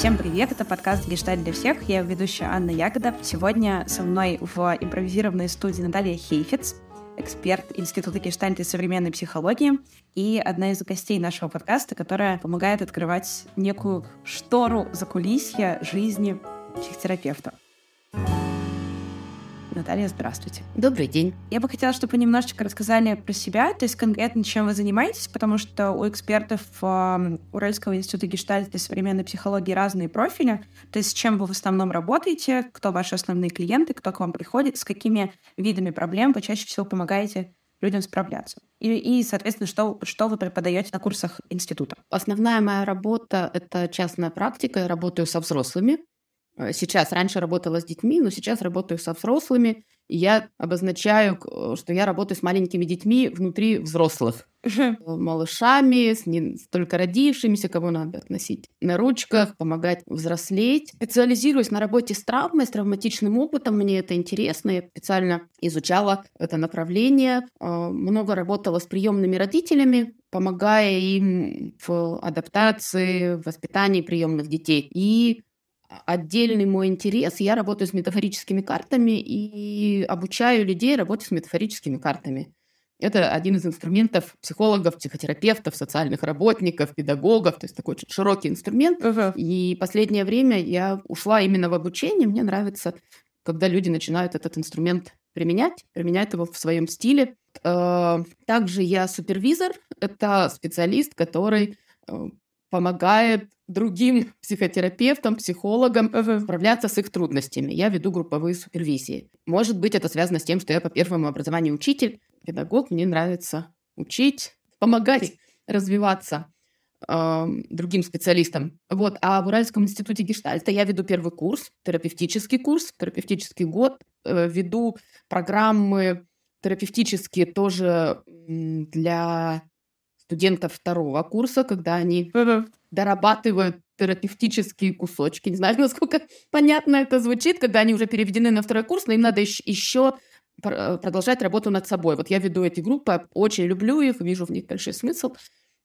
Всем привет, это подкаст «Гештальт для всех». Я ведущая Анна Ягода. Сегодня со мной в импровизированной студии Наталья Хейфиц, эксперт Института гештальта и современной психологии, и одна из гостей нашего подкаста, которая помогает открывать некую штору за кулисья жизни психотерапевта. Наталья, здравствуйте. Добрый день. Я бы хотела, чтобы вы немножечко рассказали про себя, то есть конкретно чем вы занимаетесь, потому что у экспертов э, Уральского института гештальта и современной психологии разные профили. То есть с чем вы в основном работаете, кто ваши основные клиенты, кто к вам приходит, с какими видами проблем вы чаще всего помогаете людям справляться. И, и соответственно, что, что вы преподаете на курсах института? Основная моя работа — это частная практика. Я работаю со взрослыми. Э, сейчас, раньше работала с детьми, но сейчас работаю со взрослыми. И я обозначаю, что я работаю с маленькими детьми внутри взрослых. Э, малышами, с не только родившимися, кого надо относить на ручках, помогать взрослеть. Специализируюсь на работе с травмой, с травматичным опытом. Мне это интересно. Я специально изучала это направление. Э, много работала с приемными родителями, помогая им в адаптации, в воспитании приемных детей. И отдельный мой интерес. Я работаю с метафорическими картами и обучаю людей работе с метафорическими картами. Это один из инструментов психологов, психотерапевтов, социальных работников, педагогов. То есть такой очень широкий инструмент. Uh-huh. И последнее время я ушла именно в обучение. Мне нравится, когда люди начинают этот инструмент применять, применять его в своем стиле. Э, также я супервизор. Это специалист, который э, помогает другим психотерапевтам, психологам справляться с их трудностями. Я веду групповые супервизии. Может быть, это связано с тем, что я по первому образованию учитель, педагог, мне нравится учить, помогать развиваться э, другим специалистам. Вот. А в Уральском институте гештальта я веду первый курс, терапевтический курс, терапевтический год, э, веду программы терапевтические тоже для студентов второго курса, когда они дорабатывают терапевтические кусочки. Не знаю, насколько понятно это звучит, когда они уже переведены на второй курс, но им надо еще продолжать работу над собой. Вот я веду эти группы, очень люблю их, вижу в них большой смысл.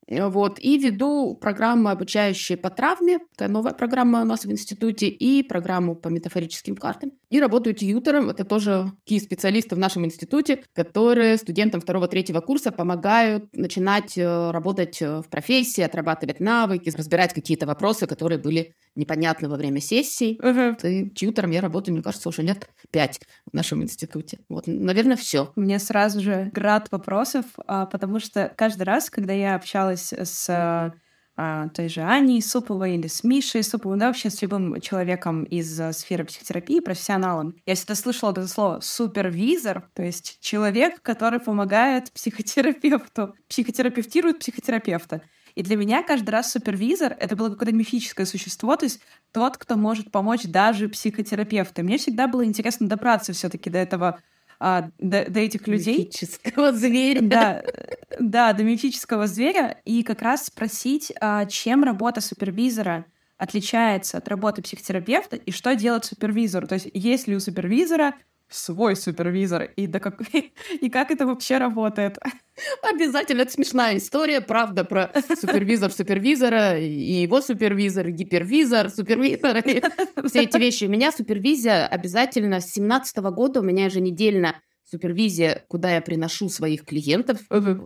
Вот. И веду программу, обучающую по травме, такая новая программа у нас в институте, и программу по метафорическим картам. И работаю тьютором, это тоже такие специалисты в нашем институте, которые студентам второго-третьего курса помогают начинать э, работать э, в профессии, отрабатывать навыки, разбирать какие-то вопросы, которые были непонятны во время сессий. Uh-huh. И тьютором я работаю, мне кажется, уже лет пять в нашем институте. Вот, наверное, все. У меня сразу же град вопросов, а, потому что каждый раз, когда я общалась общалась с а, той же Аней Суповой или с Мишей Суповой, да, вообще с любым человеком из а, сферы психотерапии, профессионалом, я всегда слышала это слово супервизор, то есть человек, который помогает психотерапевту, психотерапевтирует психотерапевта. И для меня каждый раз супервизор — это было какое-то мифическое существо, то есть тот, кто может помочь даже психотерапевту. И мне всегда было интересно добраться все таки до этого а, до, до этих людей. Мифического зверя. Да, да, до мифического зверя. И как раз спросить, а, чем работа супервизора отличается от работы психотерапевта и что делает супервизор. То есть есть ли у супервизора свой супервизор и, да как, и как это вообще работает. Обязательно, это смешная история, правда, про супервизор супервизора, и его супервизор, гипервизор, супервизор, все эти вещи. У меня супервизия обязательно с 17 года, у меня еженедельно супервизия, куда я приношу своих клиентов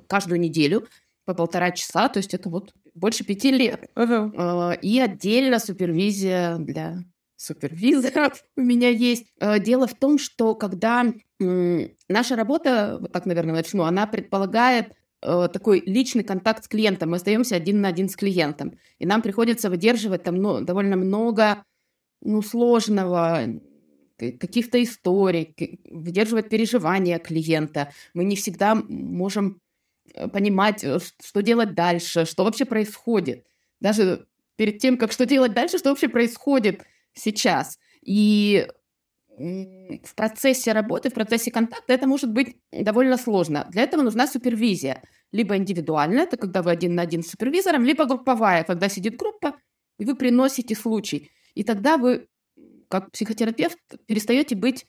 каждую неделю по полтора часа, то есть это вот больше пяти лет. А, и отдельно супервизия для супервизоров у меня есть. Э, дело в том, что когда наша работа, вот так, наверное, начну, она предполагает э, такой личный контакт с клиентом. Мы остаемся один на один с клиентом. И нам приходится выдерживать там ну, довольно много ну, сложного, каких-то историй, выдерживать переживания клиента. Мы не всегда можем э, понимать, что делать дальше, что вообще происходит. Даже перед тем, как что делать дальше, что вообще происходит – сейчас. И в процессе работы, в процессе контакта это может быть довольно сложно. Для этого нужна супервизия. Либо индивидуальная, это когда вы один на один с супервизором, либо групповая, когда сидит группа, и вы приносите случай. И тогда вы, как психотерапевт, перестаете быть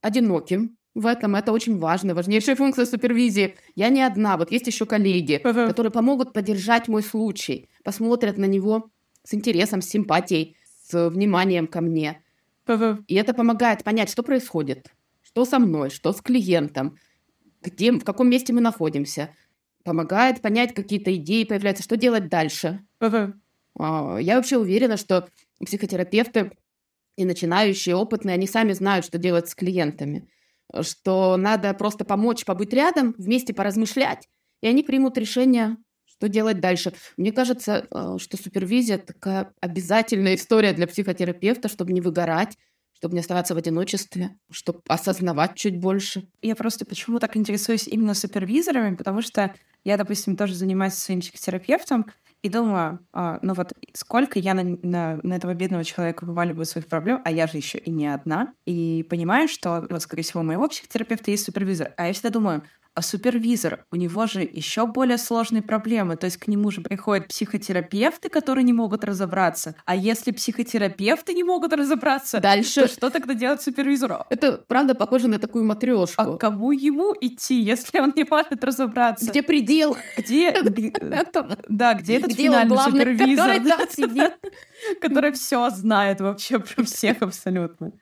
одиноким в этом. Это очень важно. Важнейшая функция супервизии. Я не одна. Вот есть еще коллеги, которые помогут поддержать мой случай, посмотрят на него с интересом, с симпатией с вниманием ко мне. И это помогает понять, что происходит, что со мной, что с клиентом, где, в каком месте мы находимся. Помогает понять, какие-то идеи появляются, что делать дальше. А, я вообще уверена, что психотерапевты и начинающие, опытные, они сами знают, что делать с клиентами. Что надо просто помочь, побыть рядом, вместе поразмышлять, и они примут решение, что делать дальше. Мне кажется, э, что супервизия такая обязательная история для психотерапевта, чтобы не выгорать, чтобы не оставаться в одиночестве, чтобы осознавать чуть больше. Я просто почему так интересуюсь именно супервизорами, потому что я, допустим, тоже занимаюсь своим психотерапевтом, и думаю, а, ну вот сколько я на, на, на этого бедного человека вываливаю своих проблем, а я же еще и не одна. И понимаю, что, вот, скорее всего, у моего психотерапевта есть супервизор. А я всегда думаю, а супервизор, у него же еще более сложные проблемы. То есть к нему же приходят психотерапевты, которые не могут разобраться. А если психотерапевты не могут разобраться, дальше то что тогда делать супервизору? Это правда похоже на такую матрешку. А кому ему идти, если он не может разобраться? Где предел? Где? Да, где этот финальный супервизор? Который все знает вообще про всех абсолютно.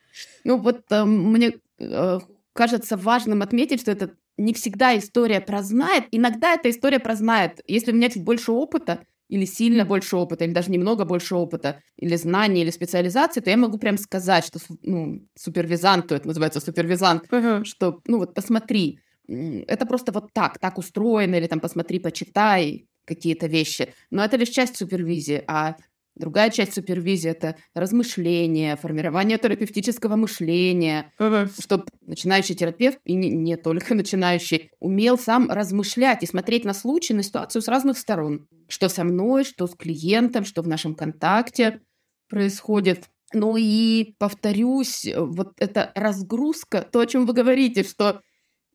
Ну вот э, мне э, кажется важным отметить, что это не всегда история про знает. Иногда эта история про знает. Если у меня чуть больше опыта, или сильно больше опыта, или даже немного больше опыта, или знаний, или специализации, то я могу прям сказать, что ну, супервизант, то это называется супервизант, uh-huh. что, ну вот посмотри, это просто вот так, так устроено, или там посмотри, почитай какие-то вещи. Но это лишь часть супервизии, а Другая часть супервизии – это размышление, формирование терапевтического мышления, чтобы начинающий терапевт, и не, не только начинающий, умел сам размышлять и смотреть на случай, на ситуацию с разных сторон. Что со мной, что с клиентом, что в нашем контакте происходит. Ну и, повторюсь, вот эта разгрузка, то, о чем вы говорите, что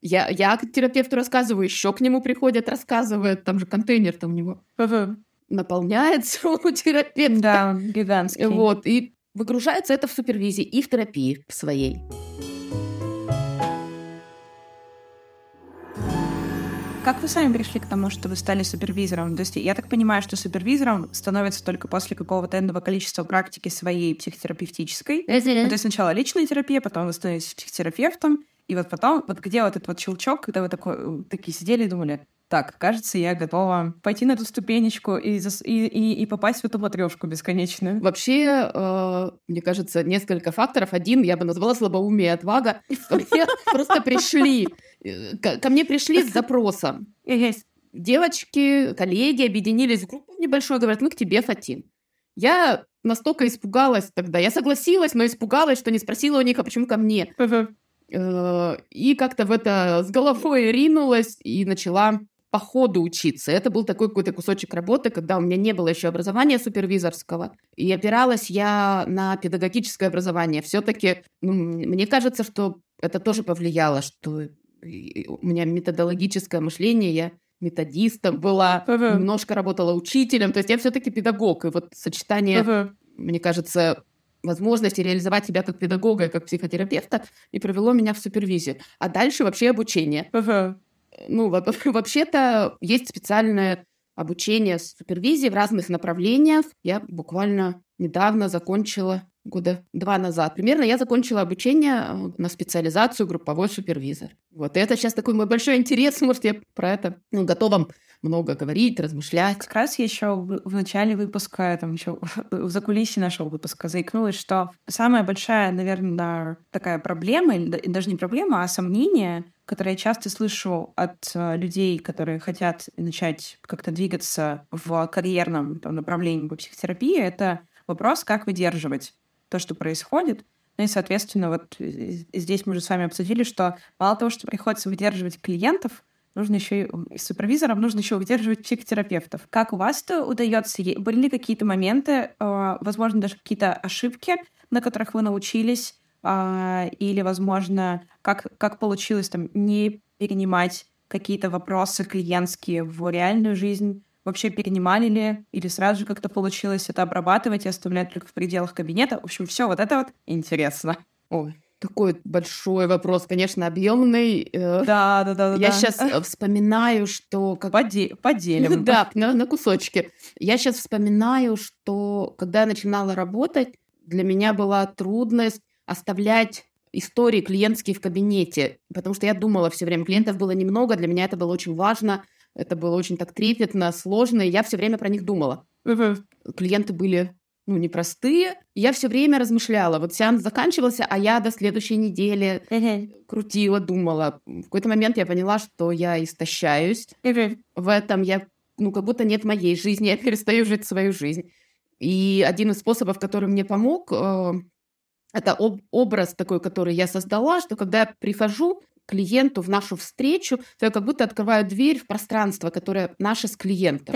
я, я терапевту рассказываю, еще к нему приходят, рассказывают, там же контейнер там у него наполняется у терапевта. Да, гигантский. Вот, и выгружается это в супервизии и в терапии в своей. Как вы сами пришли к тому, что вы стали супервизором? То есть я так понимаю, что супервизором становится только после какого-то энного количества практики своей психотерапевтической. Ну, то есть сначала личная терапия, потом вы становитесь психотерапевтом, и вот потом, вот где вот этот вот щелчок, когда вы такой, такие сидели и думали, так, кажется, я готова пойти на эту ступенечку и, и, и, и попасть в эту матрешку бесконечную. Вообще, э, мне кажется, несколько факторов. Один я бы назвала слабоумие и отвага. Мне просто пришли, э, ко мне пришли с запросом. Девочки, коллеги объединились в группу небольшую, говорят, мы к тебе хотим. Я настолько испугалась тогда. Я согласилась, но испугалась, что не спросила у них, а почему ко мне. Э, и как-то в это с головой ринулась и начала по ходу учиться. Это был такой какой-то кусочек работы, когда у меня не было еще образования супервизорского. И опиралась я на педагогическое образование. Все-таки, ну, мне кажется, что это тоже повлияло, что у меня методологическое мышление, я методистом была, uh-huh. немножко работала учителем, то есть я все-таки педагог. И вот сочетание, uh-huh. мне кажется, возможности реализовать себя как педагога и как психотерапевта и привело меня в супервизию. А дальше вообще обучение. Uh-huh ну, вообще-то есть специальное обучение супервизии в разных направлениях. Я буквально недавно закончила года два назад. Примерно я закончила обучение э, на специализацию групповой супервизор. Вот и это сейчас такой мой большой интерес, может, я про это ну, готова много говорить, размышлять. Как раз я еще в начале выпуска, там еще в закулисье нашего выпуска заикнулась, что самая большая, наверное, такая проблема, или даже не проблема, а сомнение, которое я часто слышу от э, людей, которые хотят начать как-то двигаться в карьерном там, направлении по психотерапии, это вопрос, как выдерживать то, что происходит, ну и, соответственно, вот здесь мы уже с вами обсудили, что мало того, что приходится выдерживать клиентов, нужно еще и супервизорам, нужно еще удерживать психотерапевтов. Как у вас это удается? Были ли какие-то моменты, а, возможно, даже какие-то ошибки, на которых вы научились, а, или, возможно, как, как получилось там не перенимать какие-то вопросы клиентские в реальную жизнь, вообще перенимали ли, или сразу же как-то получилось это обрабатывать и оставлять только в пределах кабинета. В общем, все вот это вот интересно. Ой, такой большой вопрос, конечно, объемный. Э, да, да, да. Я да. сейчас э, вспоминаю, что как Поде... поделим. Да, на, на кусочки. Я сейчас вспоминаю, что когда я начинала работать, для меня была трудность оставлять истории клиентские в кабинете, потому что я думала все время, клиентов было немного, для меня это было очень важно, это было очень так трепетно, сложно, и я все время про них думала. Клиенты были ну, непростые. Я все время размышляла. Вот сеанс заканчивался, а я до следующей недели крутила, думала. В какой-то момент я поняла, что я истощаюсь. В этом я, ну, как будто нет моей жизни, я перестаю жить свою жизнь. И один из способов, который мне помог, э, это об образ такой, который я создала, что когда я прихожу клиенту в нашу встречу, то я как будто открываю дверь в пространство, которое наше с клиентом.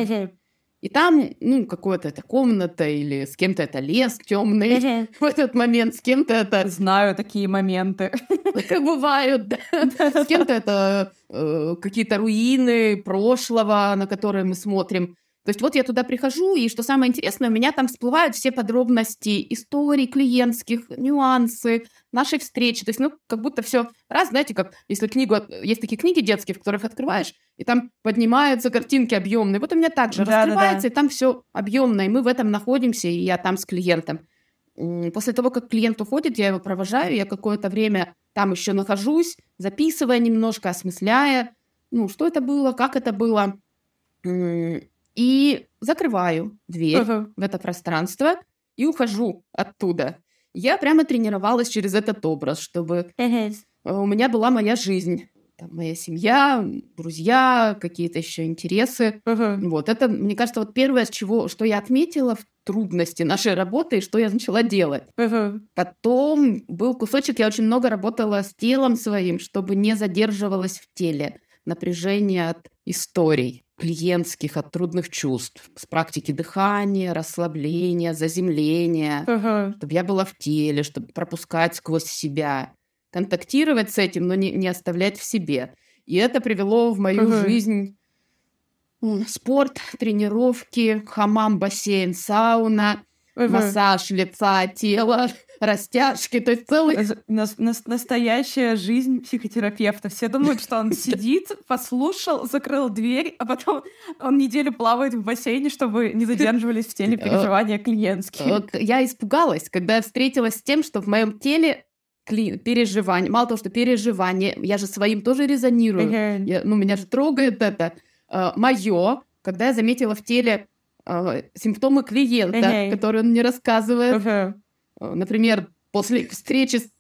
И там, ну, какая-то это комната или с кем-то это лес темный в этот момент, с кем-то это... Знаю такие моменты. Бывают, да. С кем-то это э, какие-то руины прошлого, на которые мы смотрим. То есть вот я туда прихожу, и что самое интересное, у меня там всплывают все подробности историй клиентских, нюансы нашей встречи. То есть, ну, как будто все раз, знаете, как если книгу, есть такие книги детские, в которых открываешь, и там поднимаются картинки объемные. Вот у меня также да, раскрывается, да, да. и там все объемно, и мы в этом находимся, и я там с клиентом. После того, как клиент уходит, я его провожаю, я какое-то время там еще нахожусь, записывая немножко, осмысляя, ну, что это было, как это было и закрываю дверь uh-huh. в это пространство и ухожу оттуда. Я прямо тренировалась через этот образ, чтобы uh-huh. у меня была моя жизнь. Там моя семья, друзья, какие-то еще интересы. Uh-huh. Вот это, мне кажется, вот первое, с чего, что я отметила в трудности нашей работы и что я начала делать. Uh-huh. Потом был кусочек, я очень много работала с телом своим, чтобы не задерживалась в теле напряжение от историй клиентских, от трудных чувств, с практики дыхания, расслабления, заземления, uh-huh. чтобы я была в теле, чтобы пропускать сквозь себя, контактировать с этим, но не, не оставлять в себе. И это привело в мою uh-huh. жизнь спорт, тренировки, хамам, бассейн, сауна, uh-huh. массаж лица, тела, растяжки, то есть целый... На, на, настоящая жизнь психотерапевта. Все думают, что он сидит, послушал, закрыл дверь, а потом он неделю плавает в бассейне, чтобы не задерживались в теле переживания клиентские. Я испугалась, когда я встретилась с тем, что в моем теле переживание, мало того, что переживание, я же своим тоже резонирую, я, ну, меня же трогает это. Uh, Мое, когда я заметила в теле uh, симптомы клиента, uh-huh. которые он мне рассказывает, uh-huh. Например, после встречи с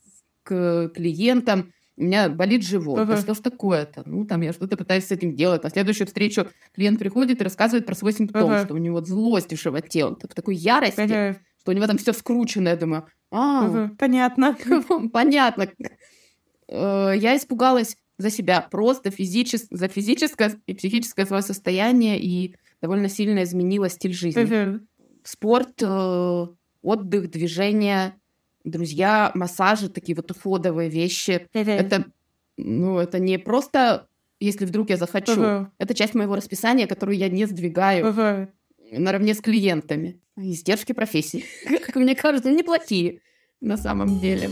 клиентом у меня болит живот. Uh-huh. А что ж такое-то? Ну, там я что-то пытаюсь с этим делать. На следующую встречу клиент приходит и рассказывает про свой симптом, uh-huh. что у него злость в животе, он в такой ярости, uh-huh. что у него там все скручено. Я думаю, а, uh-huh. понятно. понятно. Э, я испугалась за себя, просто физичес... за физическое и психическое свое состояние и довольно сильно изменила стиль жизни. Спорт э, отдых, движение, друзья, массажи, такие вот уходовые вещи. Это, ну, это не просто, если вдруг я захочу. Это часть моего расписания, которую я не сдвигаю наравне с клиентами. Издержки профессии, как мне кажется, неплохие на самом деле.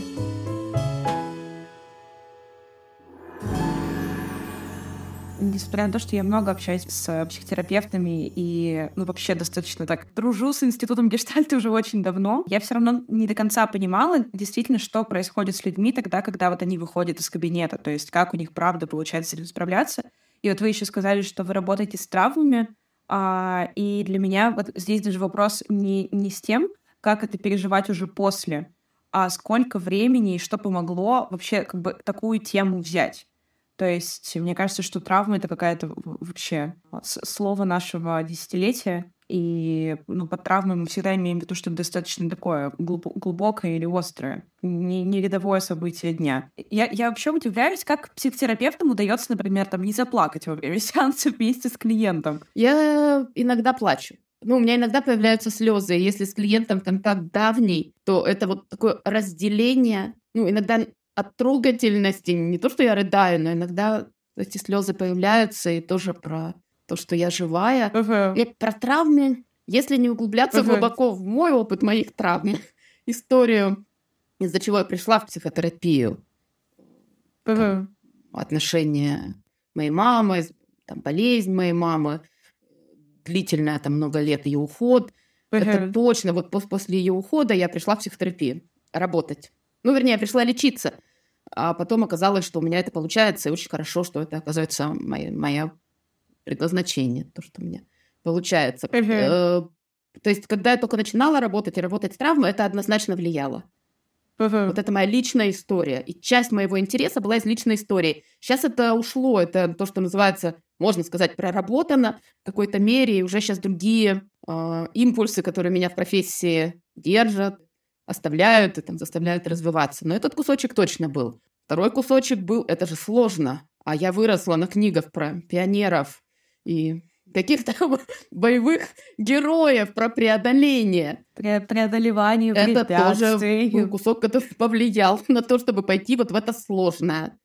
Несмотря на то, что я много общаюсь с психотерапевтами и, ну, вообще достаточно так дружу с институтом гештальта уже очень давно, я все равно не до конца понимала действительно, что происходит с людьми тогда, когда вот они выходят из кабинета, то есть как у них правда получается с этим справляться. И вот вы еще сказали, что вы работаете с травмами, а, и для меня вот здесь даже вопрос не, не с тем, как это переживать уже после, а сколько времени и что помогло вообще как бы такую тему взять. То есть мне кажется, что травма — это какая-то вообще слово нашего десятилетия, и ну, под травмой мы всегда имеем в виду что-то достаточно такое глубокое или острое, не, не рядовое событие дня. Я, я вообще удивляюсь, как психотерапевтам удается, например, там не заплакать во время сеанса вместе с клиентом. Я иногда плачу. Ну, у меня иногда появляются слезы. Если с клиентом контакт давний, то это вот такое разделение. Ну, иногда от трогательности. Не то, что я рыдаю, но иногда эти слезы появляются, и тоже про то, что я живая. Uh-huh. И про травмы, если не углубляться uh-huh. глубоко в мой опыт моих травм, историю, из-за чего я пришла в психотерапию. Uh-huh. Отношения моей мамы, там, болезнь моей мамы, длительная, там, много лет ее уход. Это точно. Вот после ее ухода я пришла в психотерапию работать. Ну, вернее, я пришла лечиться. А потом оказалось, что у меня это получается, и очень хорошо, что это, оказывается, мое, мое предназначение, то, что у меня получается. Uh-huh. То есть, когда я только начинала работать и работать с травмой, это однозначно влияло. Uh-huh. Вот это моя личная история. И часть моего интереса была из личной истории. Сейчас это ушло, это то, что называется, можно сказать, проработано в какой-то мере, и уже сейчас другие э, импульсы, которые меня в профессии держат, оставляют и там заставляют развиваться. Но этот кусочек точно был. Второй кусочек был, это же сложно. А я выросла на книгах про пионеров и каких-то боевых героев про преодоление. Пре преодолевание Это тоже кусок, который повлиял на то, чтобы пойти вот в это сложное.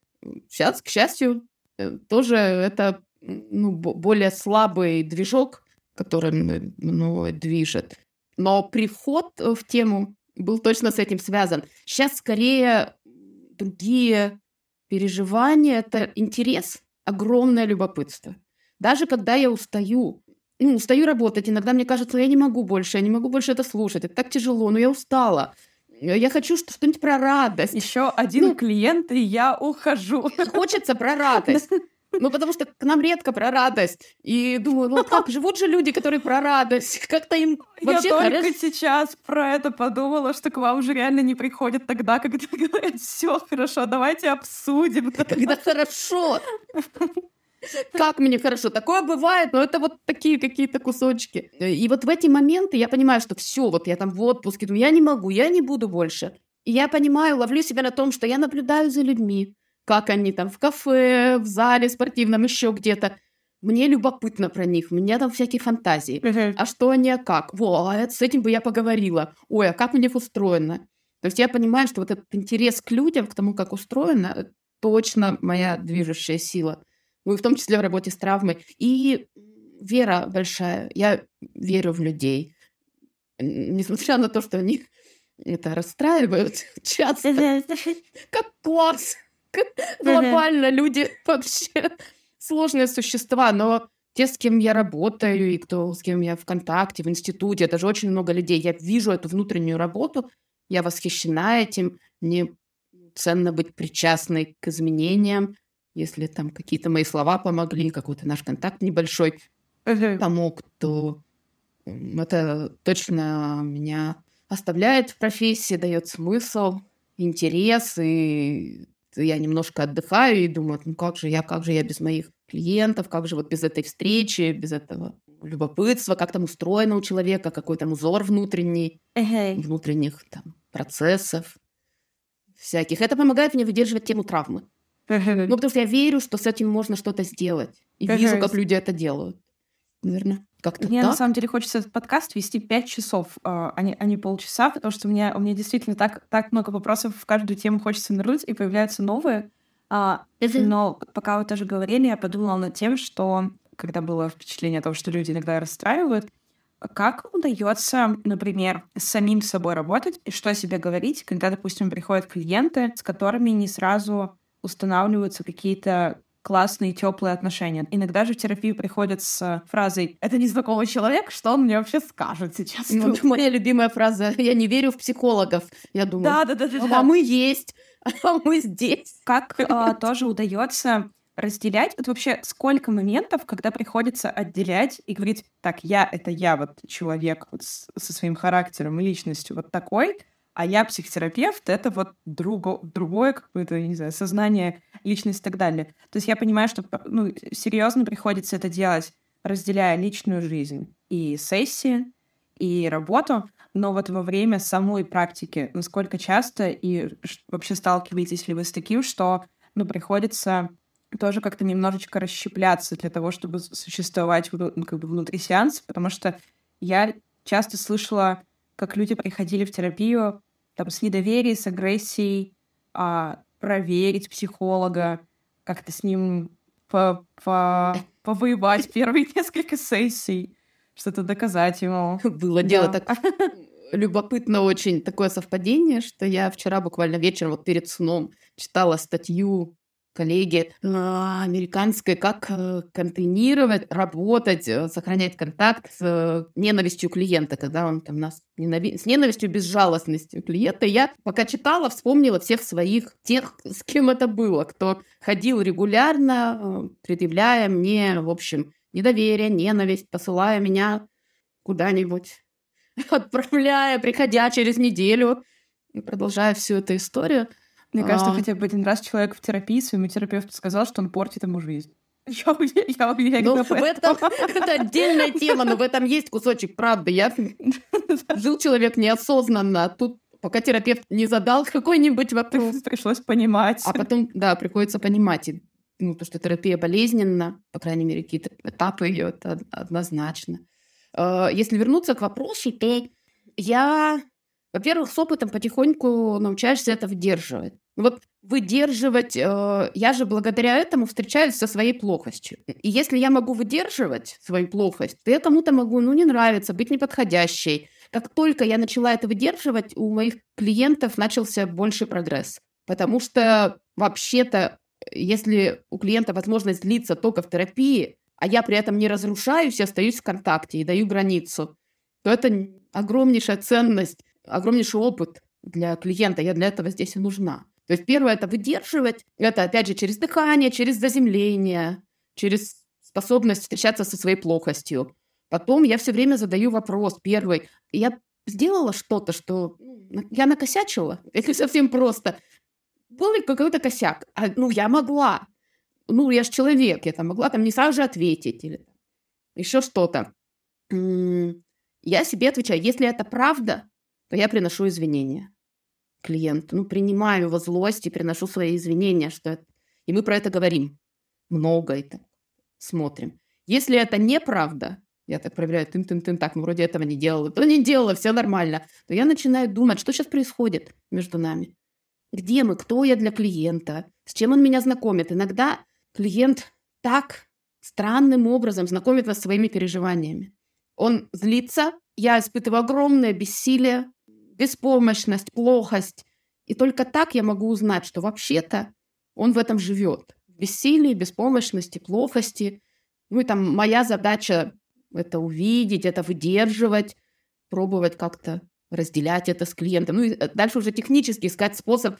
Сейчас, к счастью, э, тоже это ну, более слабый движок, который ну, движет. Но приход в тему был точно с этим связан. Сейчас скорее другие переживания, это интерес, огромное любопытство. Даже когда я устаю, ну, устаю работать, иногда мне кажется, я не могу больше, я не могу больше это слушать, это так тяжело, но я устала. Я хочу что-нибудь про радость. Еще один ну, клиент, и я ухожу. Хочется про радость. Ну, потому что к нам редко про радость. И думаю, ну как, живут же люди, которые про радость. Как-то им вообще Я только хорошо... сейчас про это подумала, что к вам уже реально не приходят тогда, когда говорят, все хорошо, давайте обсудим. Когда хорошо. Как мне хорошо. Такое бывает, но это вот такие какие-то кусочки. И вот в эти моменты я понимаю, что все, вот я там в отпуске, думаю, я не могу, я не буду больше. И я понимаю, ловлю себя на том, что я наблюдаю за людьми как они там в кафе, в зале спортивном, еще где-то. Мне любопытно про них, у меня там всякие фантазии. Uh-huh. А что они, а как? Во, а с этим бы я поговорила. Ой, а как у них устроено? То есть я понимаю, что вот этот интерес к людям, к тому, как устроено, точно моя движущая сила. Ну и в том числе в работе с травмой. И вера большая. Я верю в людей. Несмотря на то, что они это расстраивают часто. Как класс! Глобально люди вообще сложные существа, но те, с кем я работаю, и кто, с кем я в контакте, в институте, это же очень много людей. Я вижу эту внутреннюю работу, я восхищена этим, мне ценно быть причастной к изменениям, если там какие-то мои слова помогли, какой-то наш контакт небольшой помог, то это точно меня оставляет в профессии, дает смысл, интерес, и я немножко отдыхаю и думаю, ну как же я, как же я без моих клиентов, как же вот без этой встречи, без этого любопытства, как там устроено у человека, какой там узор внутренний, uh-huh. внутренних там процессов всяких. Это помогает мне выдерживать тему травмы. Uh-huh. Ну, потому что я верю, что с этим можно что-то сделать. И uh-huh. вижу, как люди это делают. Наверное. Как-то Мне так? на самом деле хочется этот подкаст вести 5 часов, а, а не, а не полчаса, потому что у меня, у меня действительно так, так много вопросов в каждую тему хочется нырнуть, и появляются новые. А, но пока вы тоже говорили, я подумала над тем, что когда было впечатление того, что люди иногда расстраивают, как удается, например, с самим собой работать и что себе говорить, когда, допустим, приходят клиенты, с которыми не сразу устанавливаются какие-то классные, теплые отношения. Иногда же в терапию приходят с фразой «это незнакомый человек, что он мне вообще скажет сейчас?» ну, Моя любимая фраза «я не верю в психологов». Я думаю, да, да, да, да, а да. мы есть, а мы здесь. Как а, тоже удается разделять, вот вообще сколько моментов, когда приходится отделять и говорить, так, я — это я, вот человек вот с, со своим характером и личностью вот такой, а я психотерапевт, это вот друго, другое какое-то, не знаю, сознание, личность и так далее. То есть я понимаю, что ну, серьезно приходится это делать, разделяя личную жизнь и сессии, и работу, но вот во время самой практики, насколько часто и вообще сталкиваетесь ли вы с таким, что ну, приходится тоже как-то немножечко расщепляться для того, чтобы существовать ну, как бы внутри сеанса, потому что я часто слышала как люди приходили в терапию там, с недоверием, с агрессией, а, проверить психолога, как-то с ним по по повоевать первые несколько сессий, что-то доказать ему. Было да. дело так любопытно очень такое совпадение, что я вчера буквально вечером вот перед сном читала статью коллеги а, американской, как э, контейнировать, работать, э, сохранять контакт с э, ненавистью клиента, когда он там нас ненави... с ненавистью, безжалостностью клиента. Я пока читала, вспомнила всех своих, тех, с кем это было, кто ходил регулярно, предъявляя мне, в общем, недоверие, ненависть, посылая меня куда-нибудь, отправляя, приходя через неделю, и продолжая всю эту историю. Мне кажется, а... хотя бы один раз человек в терапии своему терапевту сказал, что он портит ему жизнь. Я, я уверена ну, в этом. Это отдельная тема, но в этом есть кусочек правды. Я жил человек неосознанно, а тут пока терапевт не задал какой-нибудь вопрос. Пришлось понимать. А потом, да, приходится понимать. И, ну, то, что терапия болезненна, по крайней мере, какие-то этапы ее, это однозначно. А, если вернуться к вопросу, то я, во-первых, с опытом потихоньку научаешься это выдерживать. Вот выдерживать, э, я же благодаря этому встречаюсь со своей плохостью. И если я могу выдерживать свою плохость, то я кому-то могу, ну, не нравиться, быть неподходящей. Как только я начала это выдерживать, у моих клиентов начался больший прогресс. Потому что вообще-то, если у клиента возможность длиться только в терапии, а я при этом не разрушаюсь и остаюсь в контакте и даю границу, то это огромнейшая ценность, огромнейший опыт для клиента. Я для этого здесь и нужна. То есть первое – это выдерживать. Это, опять же, через дыхание, через заземление, через способность встречаться со своей плохостью. Потом я все время задаю вопрос. Первый. Я сделала что-то, что ну, я накосячила? Это совсем просто. Был ли какой-то косяк? А, ну, я могла. Ну, я же человек, я там могла там не сразу же ответить или еще что-то. Я себе отвечаю, если это правда, то я приношу извинения клиенту. Ну, принимаю его злость и приношу свои извинения, что это... И мы про это говорим. Много это. Смотрим. Если это неправда, я так проверяю, тын-тын-тын, так, ну, вроде этого не делала, то не делала, все нормально, то я начинаю думать, что сейчас происходит между нами. Где мы, кто я для клиента, с чем он меня знакомит. Иногда клиент так странным образом знакомит вас своими переживаниями. Он злится, я испытываю огромное бессилие, беспомощность, плохость. И только так я могу узнать, что вообще-то он в этом живет. В бессилии, беспомощности, плохости. Ну и там моя задача это увидеть, это выдерживать, пробовать как-то разделять это с клиентом. Ну и э, дальше уже технически искать способ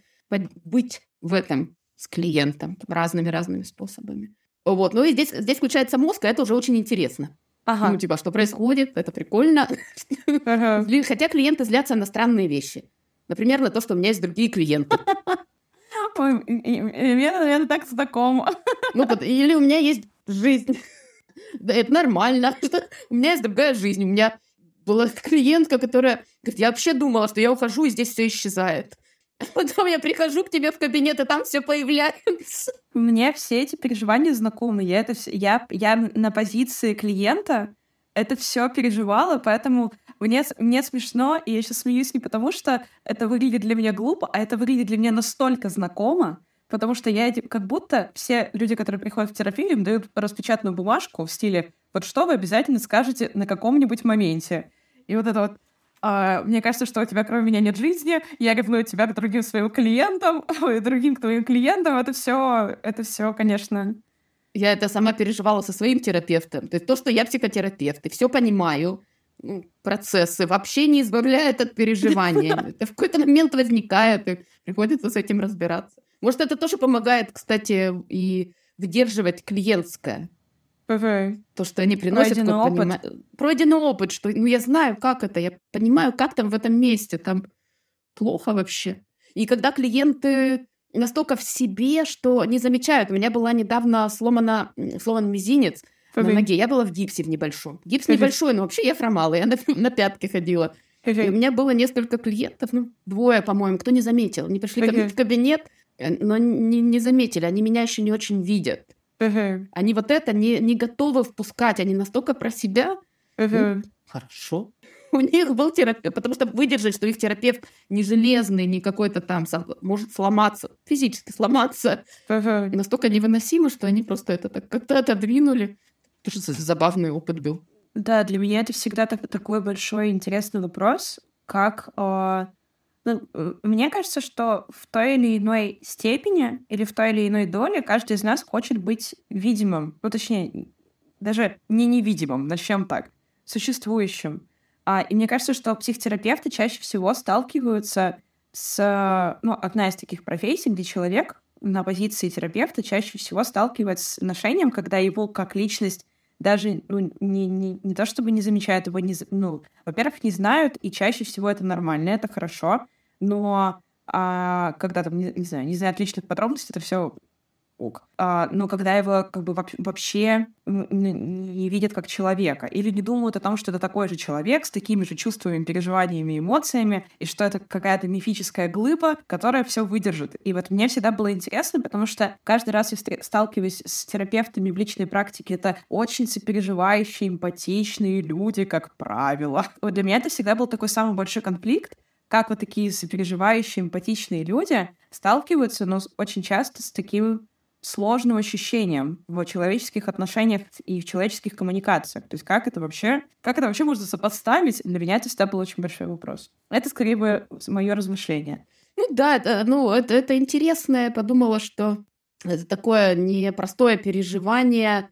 быть в этом с клиентом разными-разными способами. Вот. Ну и здесь, здесь включается мозг, а это уже очень интересно. Ага. Ну, типа, что происходит, это прикольно. Ага. Хотя клиенты злятся на странные вещи. Например, на то, что у меня есть другие клиенты. Ой, мне, наверное, так знакомо. Ну, или у меня есть жизнь. Да, это нормально. У меня есть другая жизнь. У меня была клиентка, которая говорит, я вообще думала, что я ухожу, и здесь все исчезает. Потом я прихожу к тебе в кабинет, и там все появляется. Мне все эти переживания знакомы. Я, это, я, я на позиции клиента это все переживала, поэтому мне, мне смешно, и я сейчас смеюсь не потому, что это выглядит для меня глупо, а это выглядит для меня настолько знакомо, потому что я как будто все люди, которые приходят в терапию, им дают распечатанную бумажку в стиле «Вот что вы обязательно скажете на каком-нибудь моменте». И вот это вот мне кажется, что у тебя кроме меня нет жизни, я ревную тебя к другим своим клиентам, другим к твоим клиентам, это все, это все, конечно. Я это сама переживала со своим терапевтом. То есть то, что я психотерапевт, и все понимаю, ну, процессы вообще не избавляет от переживания. Это в какой-то момент возникает, и приходится с этим разбираться. Может, это тоже помогает, кстати, и выдерживать клиентское. Угу. То, что они приносят. Пройденный опыт. Понима... Пройденный опыт, что ну, я знаю, как это, я понимаю, как там в этом месте, там плохо вообще. И когда клиенты настолько в себе, что не замечают. У меня была недавно сломана, сломан мизинец угу. на ноге. Я была в гипсе в небольшом. Гипс небольшой, но вообще я хромала. Я на, на пятке ходила. И у меня было несколько клиентов, ну, двое, по-моему, кто не заметил. Они пришли ко мне в кабинет, э, но не, не заметили. Они меня еще не очень видят. Uh-huh. Они вот это не, не готовы впускать, они настолько про себя. Uh-huh. Ну, хорошо. У них был терапевт, потому что выдержать, что их терапевт не железный, не какой-то там, может сломаться, физически сломаться. Uh-huh. И настолько невыносимо, что они просто это так как-то отодвинули. Тоже забавный опыт был. Да, для меня это всегда так, такой большой интересный вопрос, как э, Ну, мне кажется, что в той или иной степени или в той или иной доле каждый из нас хочет быть видимым. Ну, точнее, даже не невидимым, начнем так, существующим. А, и мне кажется, что психотерапевты чаще всего сталкиваются с... Ну, одна из таких профессий, где человек на позиции терапевта чаще всего сталкивается с отношением, когда его как личность даже ну, не, не, не то чтобы не замечают его, не, ну, во-первых, не знают, и чаще всего это нормально, это хорошо, но а, когда там, не, не знаю, не знают личных подробностей, это все ок. А, но когда его как бы вообще не видят как человека или не думают о том, что это такой же человек с такими же чувствами, переживаниями, эмоциями, и что это какая-то мифическая глыба, которая все выдержит. И вот мне всегда было интересно, потому что каждый раз я сталкиваюсь с терапевтами в личной практике, это очень сопереживающие, эмпатичные люди, как правило. Вот для меня это всегда был такой самый большой конфликт, как вот такие сопереживающие, эмпатичные люди сталкиваются, но очень часто с таким сложным ощущением в человеческих отношениях и в человеческих коммуникациях. То есть как это вообще, как это вообще можно сопоставить? Для меня это всегда был очень большой вопрос. Это скорее бы мое размышление. Ну да, ну это, это интересно. Я подумала, что это такое непростое переживание,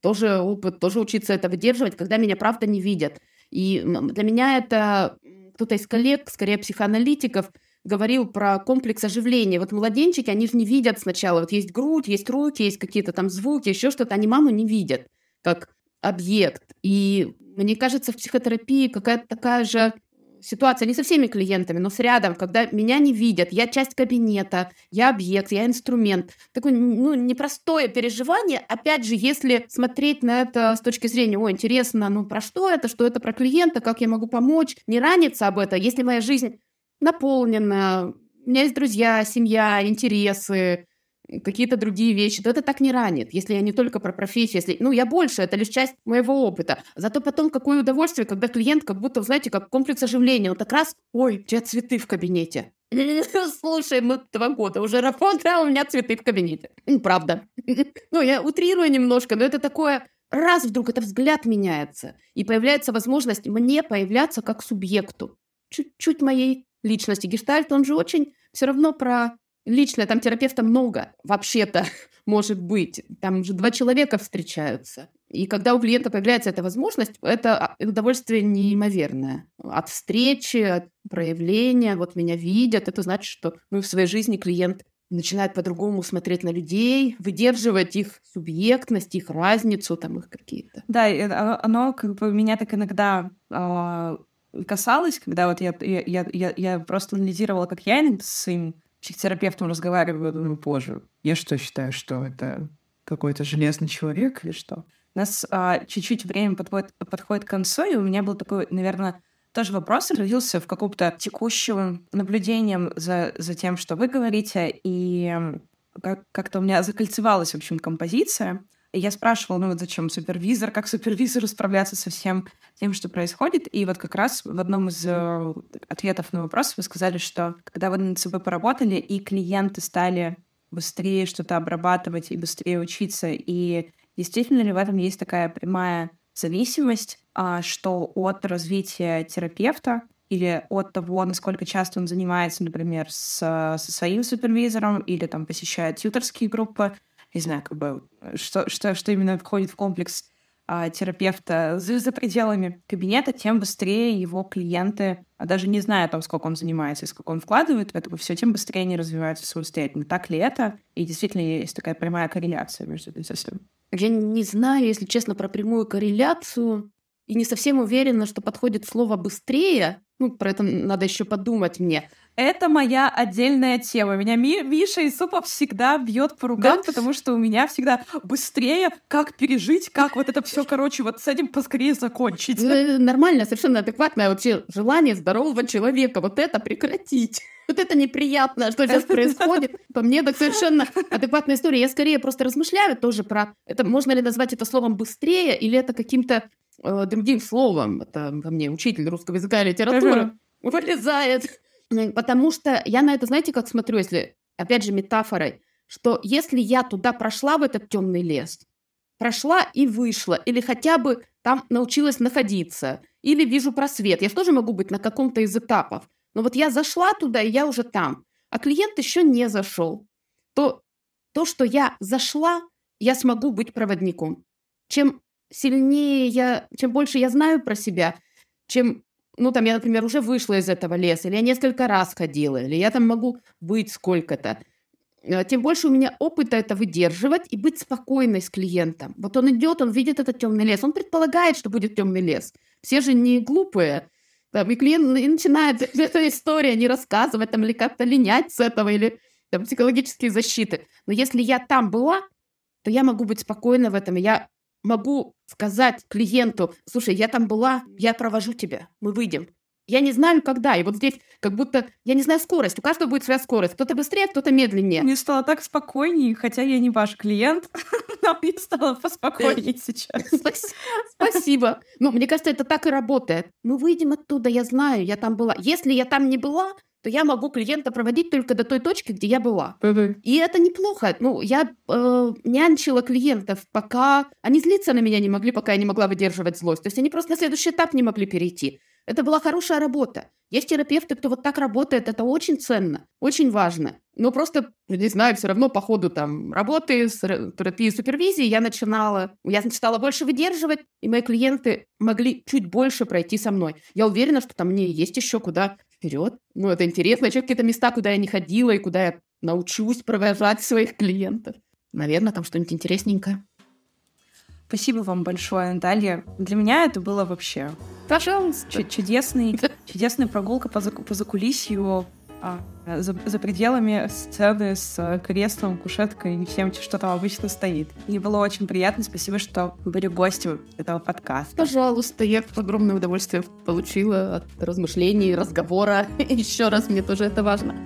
тоже опыт, тоже учиться это выдерживать, когда меня правда не видят. И для меня это кто-то из коллег, скорее психоаналитиков, говорил про комплекс оживления. Вот младенчики, они же не видят сначала. Вот есть грудь, есть руки, есть какие-то там звуки, еще что-то. Они маму не видят как объект. И мне кажется, в психотерапии какая-то такая же ситуация не со всеми клиентами, но с рядом, когда меня не видят, я часть кабинета, я объект, я инструмент. Такое ну, непростое переживание. Опять же, если смотреть на это с точки зрения, о, интересно, ну про что это, что это про клиента, как я могу помочь, не раниться об этом, если моя жизнь наполнена, у меня есть друзья, семья, интересы, какие-то другие вещи, то это так не ранит, если я не только про профессию, если, ну, я больше, это лишь часть моего опыта. Зато потом какое удовольствие, когда клиент как будто, знаете, как комплекс оживления, он так раз, ой, у тебя цветы в кабинете. Слушай, мы два года уже работаем, а у меня цветы в кабинете. Правда. Ну, я утрирую немножко, но это такое, раз вдруг это взгляд меняется, и появляется возможность мне появляться как субъекту. Чуть-чуть моей личности. Гештальт, он же очень все равно про личное. Там терапевта много, вообще-то, может быть. Там же два человека встречаются. И когда у клиента появляется эта возможность, это а, удовольствие неимоверное. От встречи, от проявления, вот меня видят, это значит, что ну, в своей жизни клиент начинает по-другому смотреть на людей, выдерживать их субъектность, их разницу, там их какие-то. Да, а, оно как бы меня так иногда э, касалось, когда вот я, я, я, я просто анализировала, как я с своим психотерапевтом разговариваю, думаю, боже, я что считаю, что это какой-то железный человек или что? У нас а, чуть-чуть время подходит, подходит к концу, и у меня был такой, наверное, тоже вопрос родился в каком-то текущем наблюдением за, за тем, что вы говорите, и как- как-то у меня закольцевалась, в общем, композиция. И я спрашивала, ну вот зачем супервизор, как супервизору справляться со всем тем, что происходит. И вот как раз в одном из э, ответов на вопрос вы сказали, что когда вы над собой поработали, и клиенты стали быстрее что-то обрабатывать и быстрее учиться, и действительно ли в этом есть такая прямая зависимость, а, что от развития терапевта или от того, насколько часто он занимается, например, с, со своим супервизором или там посещает тьюторские группы, не знаю, как бы, что, что, что именно входит в комплекс а, терапевта за, за пределами кабинета, тем быстрее его клиенты, а даже не зная о том, сколько он занимается и сколько он вкладывает в это все, тем быстрее они развиваются самостоятельно. Так ли это? И действительно есть такая прямая корреляция между этим всем. Я не знаю, если честно, про прямую корреляцию. И не совсем уверена, что подходит слово «быстрее». Ну, про это надо еще подумать мне. Это моя отдельная тема. Меня Ми Миша Исупов всегда бьет по рукам, да? потому что у меня всегда быстрее, как пережить, как вот это все, короче, вот с этим поскорее закончить. Ну, нормально, совершенно адекватное вообще желание здорового человека вот это прекратить. Вот это неприятно, что сейчас происходит. По мне, так совершенно адекватная история. Я скорее просто размышляю тоже про... Это можно ли назвать это словом быстрее, или это каким-то э, другим словом? Это во мне учитель русского языка и литературы вылезает. Потому что я на это, знаете, как смотрю, если, опять же, метафорой, что если я туда прошла, в этот темный лес, прошла и вышла, или хотя бы там научилась находиться, или вижу просвет, я же тоже могу быть на каком-то из этапов. Но вот я зашла туда, и я уже там, а клиент еще не зашел. То, то, что я зашла, я смогу быть проводником. Чем сильнее я, чем больше я знаю про себя, чем, ну, там, я, например, уже вышла из этого леса, или я несколько раз ходила, или я там могу быть сколько-то, э, тем больше у меня опыта это выдерживать и быть спокойной с клиентом. Вот он идет, он видит этот темный лес, он предполагает, что будет темный лес. Все же не глупые. Там, и клиент и начинает эта история не рассказывать там, или как-то линять с этого, или там, психологические защиты. Но если я там была, то я могу быть спокойна в этом. Я могу сказать клиенту, слушай, я там была, я провожу тебя, мы выйдем. Я не знаю, когда. И вот здесь как будто, я не знаю скорость. У каждого будет своя скорость. Кто-то быстрее, кто-то медленнее. Мне стало так спокойнее, хотя я не ваш клиент, но мне стало поспокойнее сейчас. Спасибо. Ну, мне кажется, это так и работает. Мы выйдем оттуда, я знаю, я там была. Если я там не была, то я могу клиента проводить только до той точки, где я была. И это неплохо. Ну, я э, нянчила клиентов, пока они злиться на меня не могли, пока я не могла выдерживать злость. То есть они просто на следующий этап не могли перейти. Это была хорошая работа. Есть терапевты, кто вот так работает, это очень ценно, очень важно. Но просто, не знаю, все равно по ходу там работы, терапии супервизии я начинала, я стала больше выдерживать, и мои клиенты могли чуть больше пройти со мной. Я уверена, что там мне есть еще куда вперед. Ну, это интересно. Еще какие-то места, куда я не ходила и куда я научусь провожать своих клиентов. Наверное, там что-нибудь интересненькое. Спасибо вам большое, Наталья. Для меня это было вообще... Пожалуйста. Чудесный, чудесная прогулка по, заку, по закулисью, за, за пределами сцены с креслом, кушеткой и всем, что там обычно стоит. Мне было очень приятно. Спасибо, что были гостем этого подкаста. Пожалуйста, я огромное удовольствие получила от размышлений, разговора. Еще раз, мне тоже это важно.